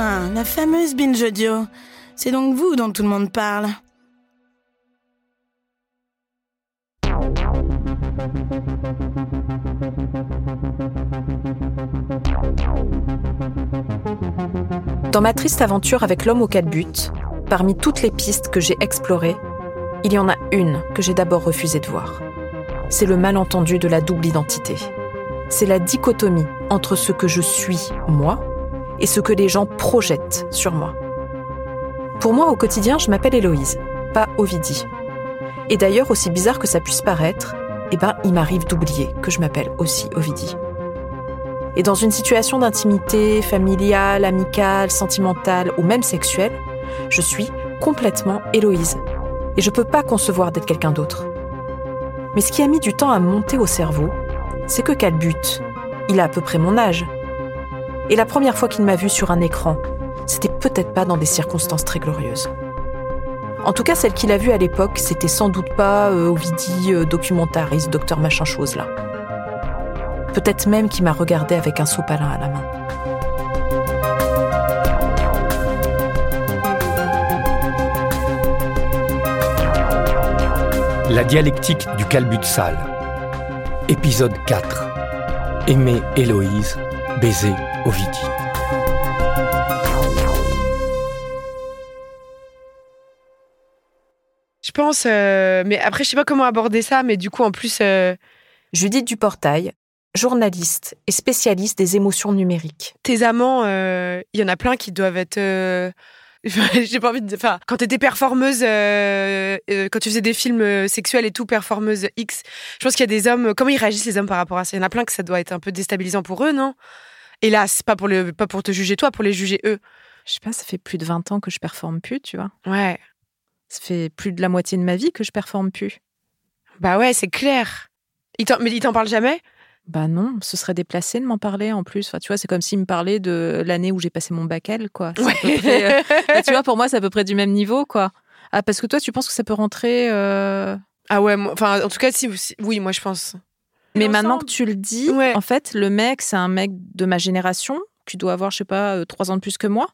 La fameuse binge audio. C'est donc vous dont tout le monde parle. Dans ma triste aventure avec l'homme aux quatre buts, parmi toutes les pistes que j'ai explorées, il y en a une que j'ai d'abord refusé de voir. C'est le malentendu de la double identité. C'est la dichotomie entre ce que je suis, moi, et ce que les gens projettent sur moi. Pour moi, au quotidien, je m'appelle Héloïse, pas Ovidie. Et d'ailleurs, aussi bizarre que ça puisse paraître, eh ben, il m'arrive d'oublier que je m'appelle aussi Ovidie. Et dans une situation d'intimité familiale, amicale, sentimentale ou même sexuelle, je suis complètement Héloïse. Et je peux pas concevoir d'être quelqu'un d'autre. Mais ce qui a mis du temps à monter au cerveau, c'est que Calbut, il a à peu près mon âge. Et la première fois qu'il m'a vu sur un écran, c'était peut-être pas dans des circonstances très glorieuses. En tout cas, celle qu'il a vue à l'époque, c'était sans doute pas euh, Ovidie, euh, documentariste, docteur machin chose là. Peut-être même qu'il m'a regardé avec un sopalin à la main. La dialectique du calbut sale. Épisode 4. Aimer Héloïse, baiser Ovidie. Je pense, euh, mais après, je sais pas comment aborder ça, mais du coup, en plus, euh, Judith Duportail, journaliste et spécialiste des émotions numériques. tes amants, euh, il y en a plein qui doivent être. J'ai pas envie de. Enfin, quand t'étais performeuse, euh, euh, quand tu faisais des films euh, sexuels et tout, performeuse X, je pense qu'il y a des hommes. Comment ils réagissent les hommes par rapport à ça? Il y en a plein que ça doit être un peu déstabilisant pour eux, non? Hélas, pas pour le, pas pour te juger toi, pour les juger eux. Je sais pas, ça fait plus de 20 ans que je performe plus, tu vois. Ouais. Ça fait plus de la moitié de ma vie que je performe plus. Bah ouais, c'est clair. Mais ils t'en parlent jamais? Bah non, ce serait déplacé de m'en parler en plus. Enfin, tu vois, c'est comme s'il me parlait de l'année où j'ai passé mon bac L, quoi. C'est à peu près, euh, bah, tu vois, pour moi, c'est à peu près du même niveau, quoi. Ah, parce que toi, tu penses que ça peut rentrer. euh, Ah ouais, enfin, en tout cas, si, si- oui, moi je pense. Mais Ensemble. maintenant que tu le dis, Ouais. en fait, le mec, c'est un mec de ma génération, qui doit avoir, je sais pas, euh, trois ans de plus que moi.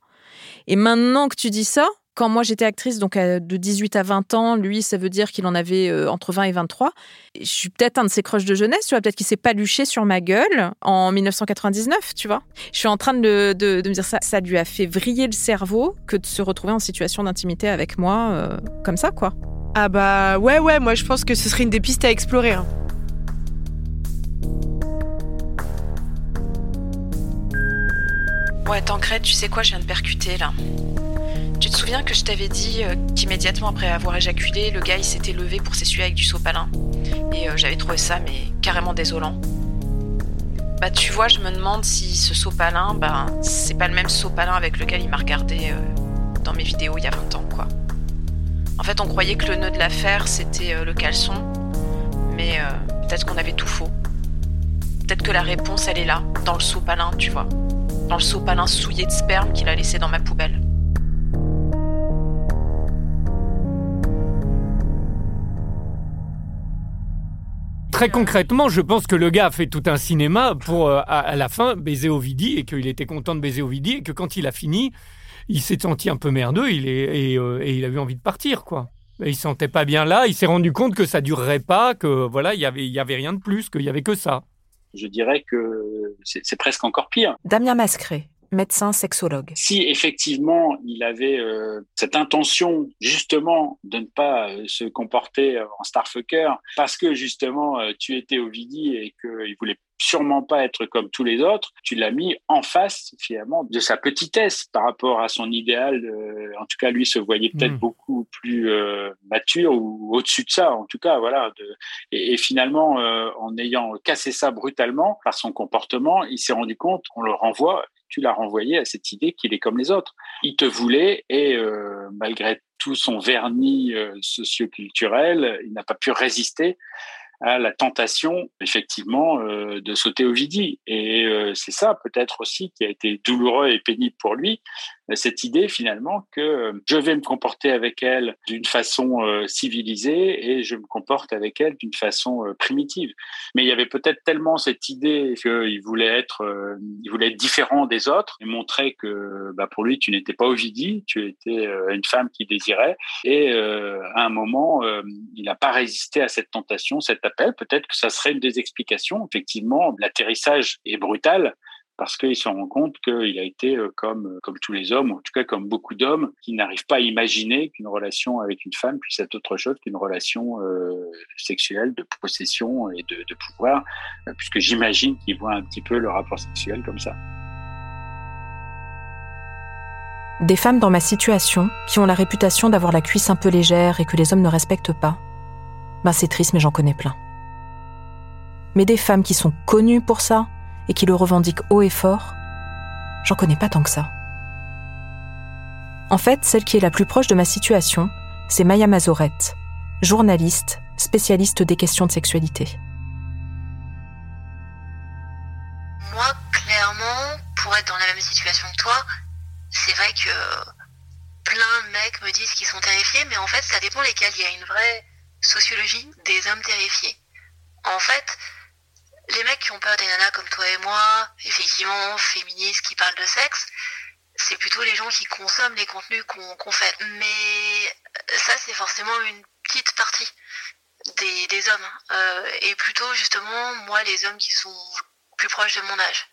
Et maintenant que tu dis ça, quand moi j'étais actrice, donc euh, de 18 à 20 ans, lui, ça veut dire qu'il en avait euh, entre 20 et 23. Et Je suis peut-être un de ses crushs de jeunesse, tu vois, peut-être qu'il s'est paluché sur ma gueule en 1999, tu vois. Je suis en train de, le- de- de me dire ça, ça lui a fait vriller le cerveau que de se retrouver en situation d'intimité avec moi, euh, comme ça, quoi. Ah bah ouais, ouais, moi je pense que ce serait une des pistes à explorer. hein. Ouais, Tancred, tu sais quoi, je viens de percuter là. Tu te souviens que je t'avais dit euh, qu'immédiatement après avoir éjaculé, le gars il s'était levé pour s'essuyer avec du sopalin Et euh, j'avais trouvé ça, mais carrément désolant. Bah, tu vois, je me demande si ce sopalin, bah, c'est pas le même sopalin avec lequel il m'a regardé euh, dans mes vidéos il y a 20 ans, quoi. En fait, on croyait que le nœud de l'affaire c'était le caleçon, mais peut-être qu'on avait tout faux. Peut-être que la réponse elle est là, dans le sopalin, tu vois dans le sopalin souillé de sperme qu'il a laissé dans ma poubelle. Très concrètement, je pense que le gars a fait tout un cinéma pour, euh, à, à la fin, baiser Ovidie et qu'il était content de baiser Ovidie et que quand il a fini, il s'est senti un peu merdeux il est, et, euh, et il a eu envie de partir, quoi. Et il se sentait pas bien là, il s'est rendu compte que ça durerait pas, que voilà, il y avait, il y avait rien de plus, qu'il y avait que ça. je dirais que c'est c'est presque encore pire. Damien Mascret, médecin sexologue. Si effectivement il avait euh, cette intention justement de ne pas euh, se comporter en starfucker parce que justement euh, tu étais Ovidie et qu'il voulait sûrement pas être comme tous les autres, tu l'as mis en face finalement de sa petitesse par rapport à son idéal. en tout cas, lui se voyait peut-être hmm. beaucoup plus mature ou au-dessus de ça. En tout cas, voilà. De, et, et, finalement, en ayant cassé ça brutalement par son comportement, il s'est rendu compte, on le renvoie, tu l'as renvoyé à cette idée qu'il est comme les autres. Il te voulait et euh, malgré tout son vernis euh, socioculturel, il n'a pas pu résister à la tentation, effectivement, euh, de sauter au vidi. Et c'est ça, peut-être aussi, qui a été douloureux et pénible pour lui, cette idée finalement que je vais me comporter avec elle d'une façon euh, civilisée et je me comporte avec elle d'une façon euh, primitive. Mais il y avait peut-être tellement cette idée qu'il voulait être, euh, il voulait être différent des autres et montrer que bah, pour lui tu n'étais pas Ovidie, tu étais une femme qui désirait. Et à un moment, il n'a pas résisté à cette tentation, cet appel. Peut-être que ça serait une des explications. Effectivement, l'atterrissage est brutal parce qu'il se rend compte qu'il a été euh, comme, euh, comme tous les hommes, en tout cas comme beaucoup d'hommes, qui n'arrivent pas à imaginer qu'une relation avec une femme puisse être autre chose qu'une relation euh, sexuelle de possession et de, de pouvoir, puisque j'imagine qu'ils voient un petit peu le rapport sexuel comme ça. Des femmes dans ma situation qui ont la réputation d'avoir la cuisse un peu légère et que les hommes ne respectent pas. Ben c'est triste, mais j'en connais plein. Mais des femmes qui sont connues pour ça, et qui le revendique haut et fort, j'en connais pas tant que ça. En fait, celle qui est la plus proche de ma situation, c'est Maya Mazorette, journaliste, spécialiste des questions de sexualité. Moi, clairement, pour être dans la même situation que toi, c'est vrai que plein de mecs me disent qu'ils sont terrifiés, mais en fait, ça dépend lesquels. Il y a une vraie sociologie des hommes terrifiés. En fait, les mecs qui ont peur des nanas comme toi et moi, effectivement, féministes qui parlent de sexe, c'est plutôt les gens qui consomment les contenus qu'on fait. Mais ça, c'est forcément une petite partie des, hommes. Euh, et plutôt, justement, moi, les hommes qui sont plus proches de mon âge.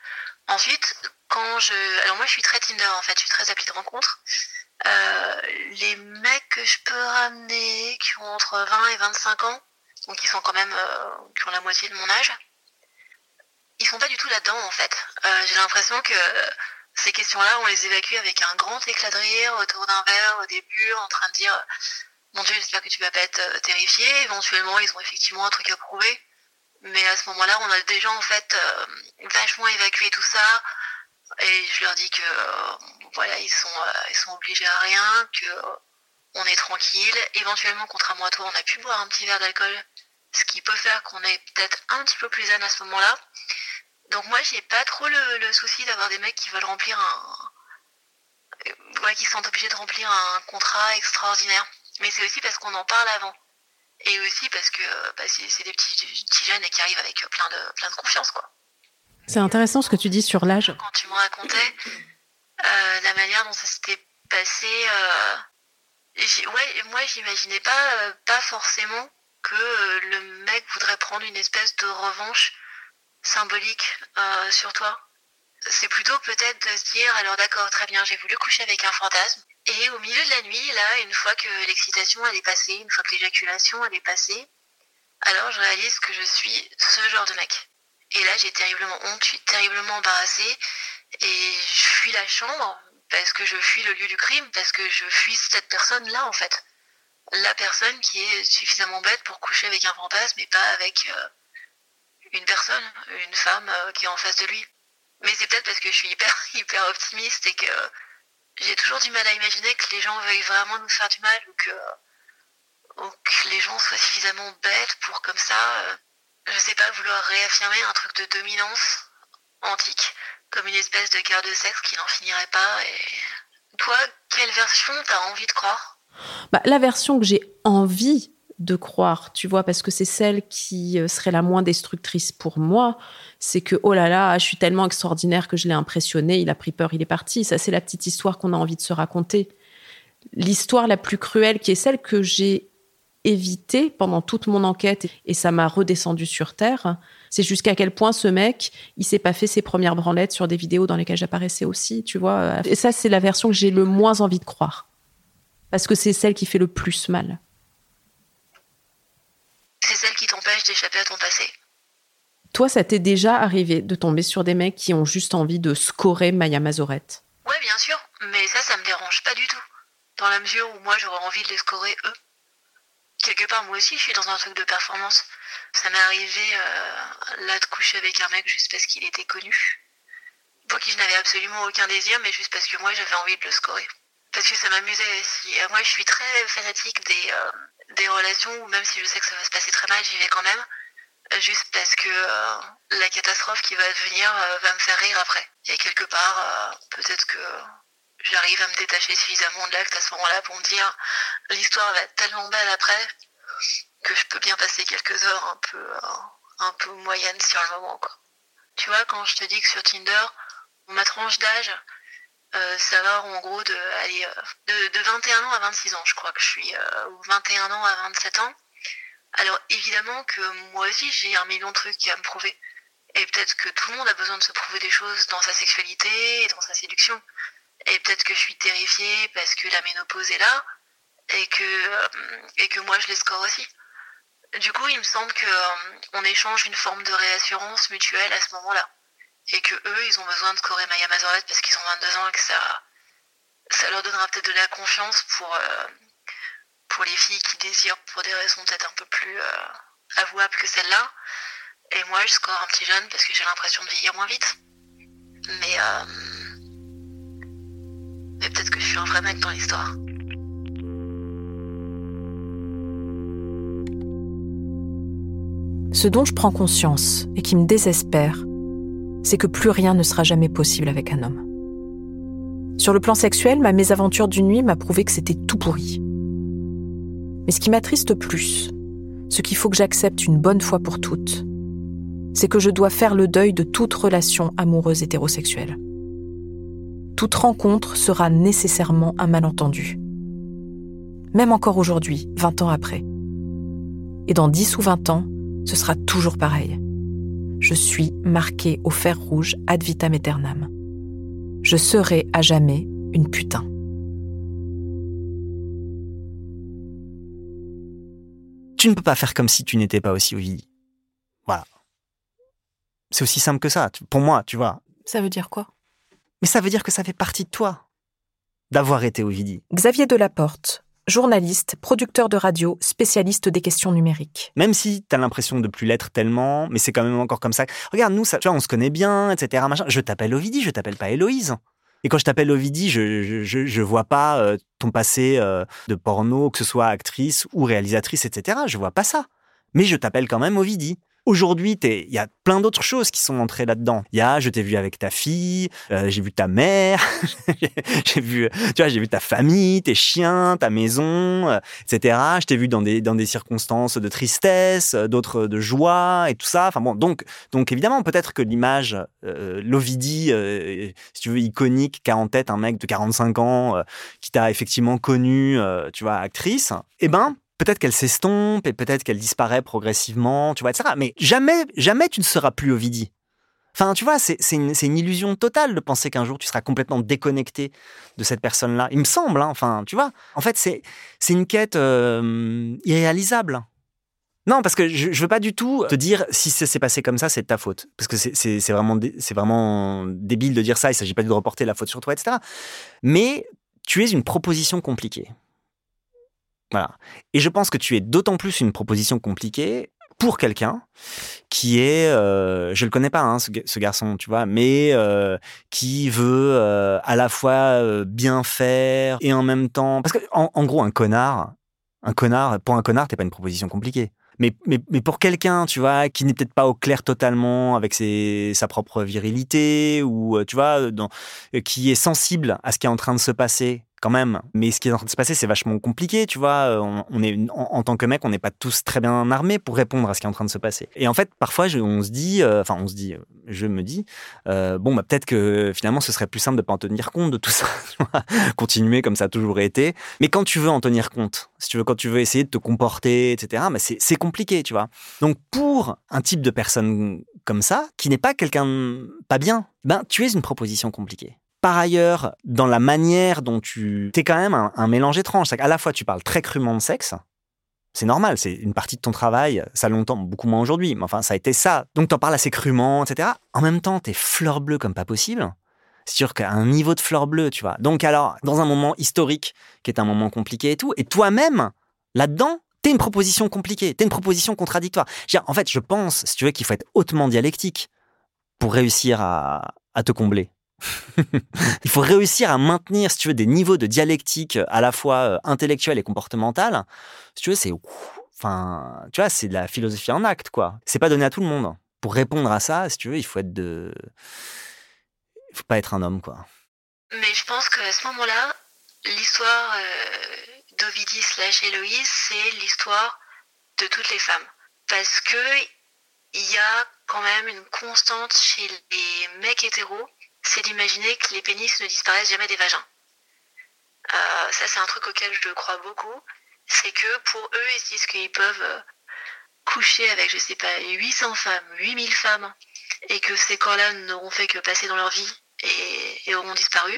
Ensuite, quand je... Alors moi, je suis très Tinder, en fait. Je suis très appli de rencontre. Euh, les mecs que je peux ramener, qui ont entre 20 et 25 ans, donc qui sont quand même... Euh, qui ont la moitié de mon âge, ils sont pas du tout là-dedans en fait. Euh, j'ai l'impression que ces questions-là, on les évacue avec un grand éclat de rire autour d'un verre au début, en train de dire Mon Dieu, j'espère que tu vas pas être euh, terrifié. Éventuellement, ils ont effectivement un truc à prouver. Mais à ce moment-là, on a déjà en fait euh, vachement évacué tout ça. Et je leur dis que voilà, ils sont, obligés à rien, que on est tranquille. Éventuellement, contrairement à toi, on a pu boire un petit verre d'alcool, ce qui peut faire qu'on est peut-être un petit peu plus zen à ce moment-là. Donc moi, j'ai pas trop le, souci d'avoir des mecs qui veulent remplir un... Ouais, qui sont obligés de remplir un contrat extraordinaire. Mais c'est aussi parce qu'on en parle avant. Et aussi parce que bah, c'est des petits, jeunes et qui arrivent avec plein de, plein de confiance, quoi. C'est intéressant ce que tu dis sur l'âge. Quand tu me racontais euh, la manière dont ça s'était passé, euh, ouais, moi j'imaginais pas, euh, pas forcément que le mec voudrait prendre une espèce de revanche symbolique euh, sur toi. C'est plutôt peut-être de se dire, alors d'accord, très bien, j'ai voulu coucher avec un fantasme. Et au milieu de la nuit, là, une fois que l'excitation elle est passée, une fois que l'éjaculation elle est passée, alors je réalise que je suis ce genre de mec. Et là, j'ai terriblement honte, je suis terriblement embarrassée et je fuis la chambre parce que je fuis le lieu du crime, parce que je fuis cette personne-là en fait. La personne qui est suffisamment bête pour coucher avec un fantasme et pas avec euh, une personne, une femme euh, qui est en face de lui. Mais c'est peut-être parce que je suis hyper, hyper optimiste et que j'ai toujours du mal à imaginer que les gens veuillent vraiment nous faire du mal ou que, que les gens soient suffisamment bêtes pour comme ça, euh, je sais pas, vouloir réaffirmer un truc de dominance antique, comme une espèce de guerre de sexe qui n'en finirait pas. Et toi, quelle version t'as envie de croire? Bah, La version que j'ai envie de croire, tu vois, parce que c'est celle qui euh, serait la moins destructrice pour moi. C'est que, oh là là, je suis tellement extraordinaire que je l'ai impressionné, il a pris peur, il est parti. Ça, c'est la petite histoire qu'on a envie de se raconter. L'histoire la plus cruelle, qui est celle que j'ai évitée pendant toute mon enquête, et ça m'a redescendu sur Terre, C'est jusqu'à quel point ce mec, il s'est pas fait ses premières branlettes sur des vidéos dans lesquelles j'apparaissais aussi, tu vois. Et ça, c'est la version que j'ai le moins envie de croire. Parce que c'est celle qui fait le plus mal. C'est celle qui t'empêche d'échapper à ton passé. Toi, ça t'est déjà arrivé de tomber sur des mecs qui ont juste envie de scorer Maya Mazorette? Ouais, bien sûr, mais ça, ça me dérange pas du tout. Dans la mesure où moi, j'aurais envie de les scorer eux. Quelque part, moi aussi, je suis dans un truc de performance. Ça m'est arrivé euh, là de coucher avec un mec juste parce qu'il était connu. Pour qui je n'avais absolument aucun désir, mais juste parce que moi, j'avais envie de le scorer. Parce que ça m'amusait aussi. Moi, je suis très fanatique des, euh, des relations où même si je sais que ça va se passer très mal, j'y vais quand même juste parce que euh, la catastrophe qui va advenir euh, va me faire rire après. Et quelque part, euh, peut-être que j'arrive à me détacher suffisamment de l'acte à ce moment-là pour me dire l'histoire va être tellement belle après que je peux bien passer quelques heures un peu, un peu moyennes sur le moment. Quoi. Tu vois, quand je te dis que sur Tinder, ma tranche d'âge, ça va en gros de, allez, de, de, 21 ans à 26 ans, je crois que je suis, ou 21 ans à 27 ans. Alors évidemment que moi aussi j'ai un million de trucs à me prouver. Et peut-être que tout le monde a besoin de se prouver des choses dans sa sexualité et dans sa séduction. Et peut-être que je suis terrifiée parce que la ménopause est là et que, euh, moi je les score aussi. Du coup, il me semble qu'on euh, échange une forme de réassurance mutuelle à ce moment-là. Et que eux, ils ont besoin de scorer Maya Mazorette parce qu'ils ont 22 ans et que ça, ça leur donnera peut-être de la confiance pour, euh, pour les filles qui désirent pour des raisons peut-être un peu plus euh, avouables que celle-là. Et moi, je score un petit jeune parce que j'ai l'impression de vieillir moins vite. Mais, euh, mais peut-être que je suis un vrai mec dans l'histoire. Ce dont je prends conscience et qui me désespère, c'est que plus rien ne sera jamais possible avec un homme. Sur le plan sexuel, ma mésaventure d'une nuit m'a prouvé que c'était tout pourri. Mais ce qui m'attriste plus, ce qu'il faut que j'accepte une bonne fois pour toutes, c'est que je dois faire le deuil de toute relation amoureuse hétérosexuelle. Toute rencontre sera nécessairement un malentendu. Même encore aujourd'hui, 20 ans après. Et dans 10 ou 20 ans, ce sera toujours pareil. Je suis marquée au fer rouge ad vitam aeternam. Je serai à jamais une putain. tu ne peux pas faire comme si tu n'étais pas aussi Ovidie. Voilà. C'est aussi simple que ça, pour moi, tu vois. Ça veut dire quoi? Mais ça veut dire que ça fait partie de toi, d'avoir été Ovidie. Xavier Delaporte, journaliste, producteur de radio, spécialiste des questions numériques. Même si tu as l'impression de plus l'être tellement, mais c'est quand même encore comme ça. Regarde, nous, ça, tu vois, on se connaît bien, etc. Je t'appelle Ovidie, je t'appelle pas Héloïse. Et quand je t'appelle Ovidie, je, je, je, vois pas euh, ton passé euh, de porno, que ce soit actrice ou réalisatrice, etc. Je vois pas ça. Mais je t'appelle quand même Ovidie. Aujourd'hui, il y a plein d'autres choses qui sont entrées là-dedans. Il y a, je t'ai vu avec ta fille, euh, j'ai vu ta mère, j'ai vu, tu vois, j'ai vu ta famille, tes chiens, ta maison, euh, etc. Je t'ai vu dans des dans des circonstances de tristesse, euh, d'autres de joie et tout ça. Enfin bon, donc donc évidemment, peut-être que l'image Lovidi, si tu veux, iconique, qu'a en tête un mec de 45 ans qui t'a effectivement connu, tu vois, actrice, eh ben peut-être qu'elle s'estompe et peut-être qu'elle disparaît progressivement, tu vois, etc. Mais jamais, jamais tu ne seras plus Ovidie. Enfin, tu vois, c'est une, illusion totale de penser qu'un jour tu seras complètement déconnecté de cette personne-là. Il me semble, hein, enfin, tu vois. En fait, c'est une quête euh, irréalisable. Non, parce que je, ne veux pas du tout te dire si ça s'est passé comme ça, c'est de ta faute. Parce que c'est vraiment, vraiment débile de dire ça. Il s'agit pas de reporter la faute sur toi, etc. Mais tu es une proposition compliquée. Voilà. Et je pense que tu es d'autant plus une proposition compliquée pour quelqu'un qui est, euh, je le connais pas, hein, ce, garçon, tu vois, mais euh, qui veut euh, à la fois euh, bien faire et en même temps, parce que en, gros, un connard, un connard, pour un connard, t'es pas une proposition compliquée. Mais, mais, mais pour quelqu'un, tu vois, qui n'est peut-être pas au clair totalement avec sa propre virilité ou, tu vois, qui est sensible à ce qui est en train de se passer quand même. Mais ce qui est en train de se passer, c'est vachement compliqué, tu vois. On, est, en, tant que mec, on n'est pas tous très bien armés pour répondre à ce qui est en train de se passer. Et en fait, parfois, on se dit, euh, enfin, on se dit, je me dis, euh, bon, bah, peut-être que finalement, ce serait plus simple de pas en tenir compte de tout ça, continuer comme ça a toujours été. Mais quand tu veux en tenir compte, si tu veux, quand tu veux essayer de te comporter, etc., bah, c'est compliqué, tu vois. Donc, pour un type de personne comme ça, qui n'est pas quelqu'un pas bien, ben, tu es une proposition compliquée. Par ailleurs, dans la manière dont tu... es quand même un, mélange étrange. Qu'à la fois, tu parles très crûment de sexe, c'est normal, c'est une partie de ton travail, ça longtemps, beaucoup moins aujourd'hui, mais enfin, ça a été ça. Donc, t'en parles assez crûment, etc. En même temps, t'es fleur bleue comme pas possible. C'est sûr qu'à un niveau de fleur bleue, tu vois. Donc, alors, dans un moment historique, qui est un moment compliqué et tout, et toi-même, là-dedans, t'es une proposition compliquée, t'es une proposition contradictoire. en fait, je pense, si tu veux, qu'il faut être hautement dialectique pour réussir à te combler. il faut réussir à maintenir, si tu veux, des niveaux de dialectique à la fois euh, intellectuelle et comportementale. Si tu veux, c'est, enfin, tu vois, c'est de la philosophie en acte, quoi. C'est pas donné à tout le monde. Pour répondre à ça, si tu veux, il faut être de, il faut pas être un homme, quoi. Mais je pense qu'à ce moment-là, l'histoire euh, d'Ovidie slash Héloïse, c'est l'histoire de toutes les femmes. Parce que il y a quand même une constante chez les mecs hétéros c'est d'imaginer que les pénis ne disparaissent jamais des vagins. Euh, ça, c'est un truc auquel je crois beaucoup. C'est que pour eux, ils se disent qu'ils peuvent euh, coucher avec, je sais pas, 800 femmes, 8000 femmes, et que ces corps-là n'auront fait que passer dans leur vie et, auront disparu.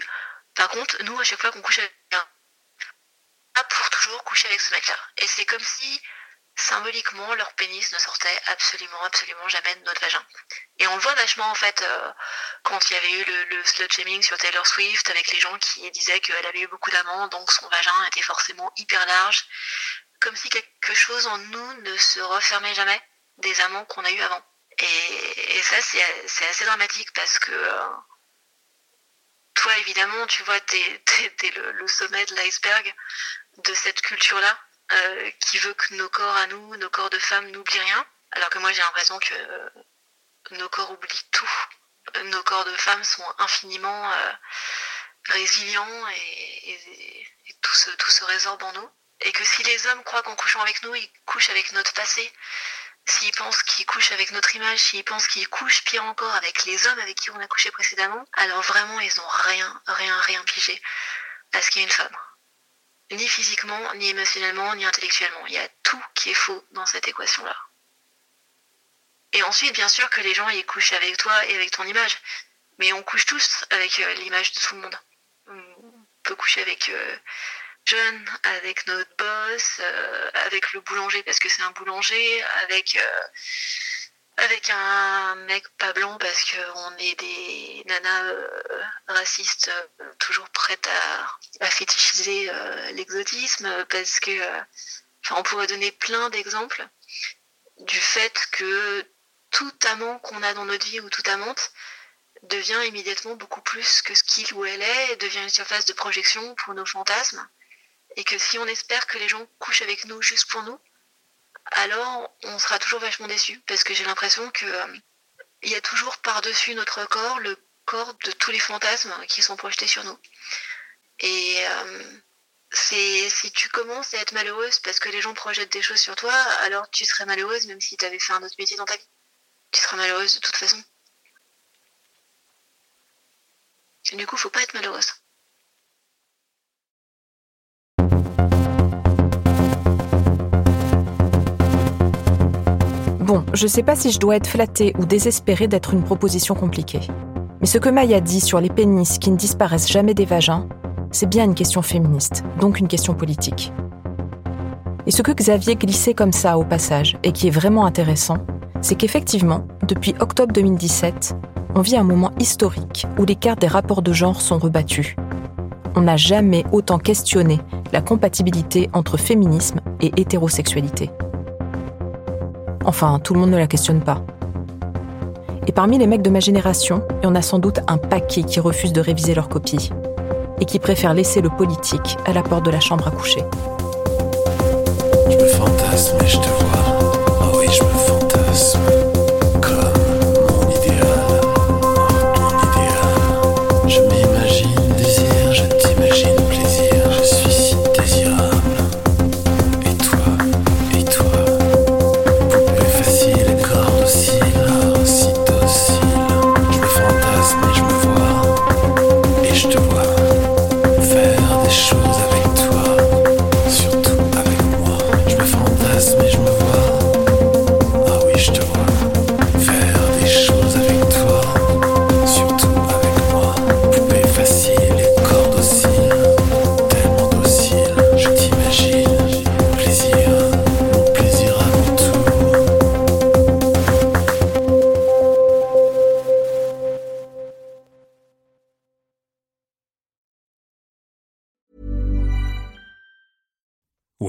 Par contre, nous, à chaque fois qu'on couche avec un, pour toujours coucher avec ce mec-là. Et c'est comme si symboliquement, leur pénis ne sortait absolument, absolument jamais de notre vagin. Et on le voit vachement en fait euh, quand il y avait eu le, le slut shaming sur Taylor Swift avec les gens qui disaient qu'elle avait eu beaucoup d'amants, donc son vagin était forcément hyper large, comme si quelque chose en nous ne se refermait jamais des amants qu'on a eu avant. Et, ça, c'est assez dramatique parce que euh, toi, évidemment, tu vois, t'es es, le, le sommet de l'iceberg de cette culture-là euh, qui veut que nos corps à nous, nos corps de femmes n'oublient rien. Alors que moi j'ai l'impression que euh, nos corps oublient tout. Nos corps de femmes sont infiniment euh, résilients et, tout, se, tout se résorbe en nous. Et que si les hommes croient qu'en couchant avec nous, ils couchent avec notre passé, s'ils pensent qu'ils couchent avec notre image, s'ils pensent qu'ils couchent pire encore avec les hommes avec qui on a couché précédemment, alors vraiment ils n'ont rien, rien, rien pigé à ce qu'il y a une femme ni physiquement, ni émotionnellement, ni intellectuellement. Il y a tout qui est faux dans cette équation-là. Et ensuite, bien sûr que les gens y couchent avec toi et avec ton image. Mais on couche tous avec euh, l'image de tout le monde. On peut coucher avec euh, John, avec notre boss, euh, avec le boulanger parce que c'est un boulanger, avec avec un mec pas blanc parce qu'on est des nanas euh, racistes euh, toujours prêtes à, fétichiser euh, l'exotisme parce que on pourrait donner plein d'exemples du fait que tout amant qu'on a dans notre vie ou toute amante devient immédiatement beaucoup plus que ce qu'il ou elle est devient une surface de projection pour nos fantasmes. Et que si on espère que les gens couchent avec nous juste pour nous alors on sera toujours vachement déçu parce que j'ai l'impression que euh, il y a toujours par-dessus notre corps le corps de tous les fantasmes qui sont projetés sur nous. Et euh, c'est si tu commences à être malheureuse parce que les gens projettent des choses sur toi, alors tu serais malheureuse même si tu avais fait un autre métier dans ta vie. Tu seras malheureuse de toute façon. Du coup, faut pas être malheureuse. Bon, je sais pas si je dois être flattée ou désespérée d'être une proposition compliquée. Mais ce que Maya dit sur les pénis qui ne disparaissent jamais des vagins, c'est bien une question féministe, donc une question politique. Et ce que Xavier glissait comme ça au passage, et qui est vraiment intéressant, c'est qu'effectivement, depuis octobre 2017, on vit un moment historique où les cartes des rapports de genre sont rebattues. On n'a jamais autant questionné la compatibilité entre féminisme et hétérosexualité. Enfin, tout le monde ne la questionne pas. Et parmi les mecs de ma génération, il y en a sans doute un paquet qui refusent de réviser leur copie et qui préfèrent laisser le politique à la porte de la chambre à coucher.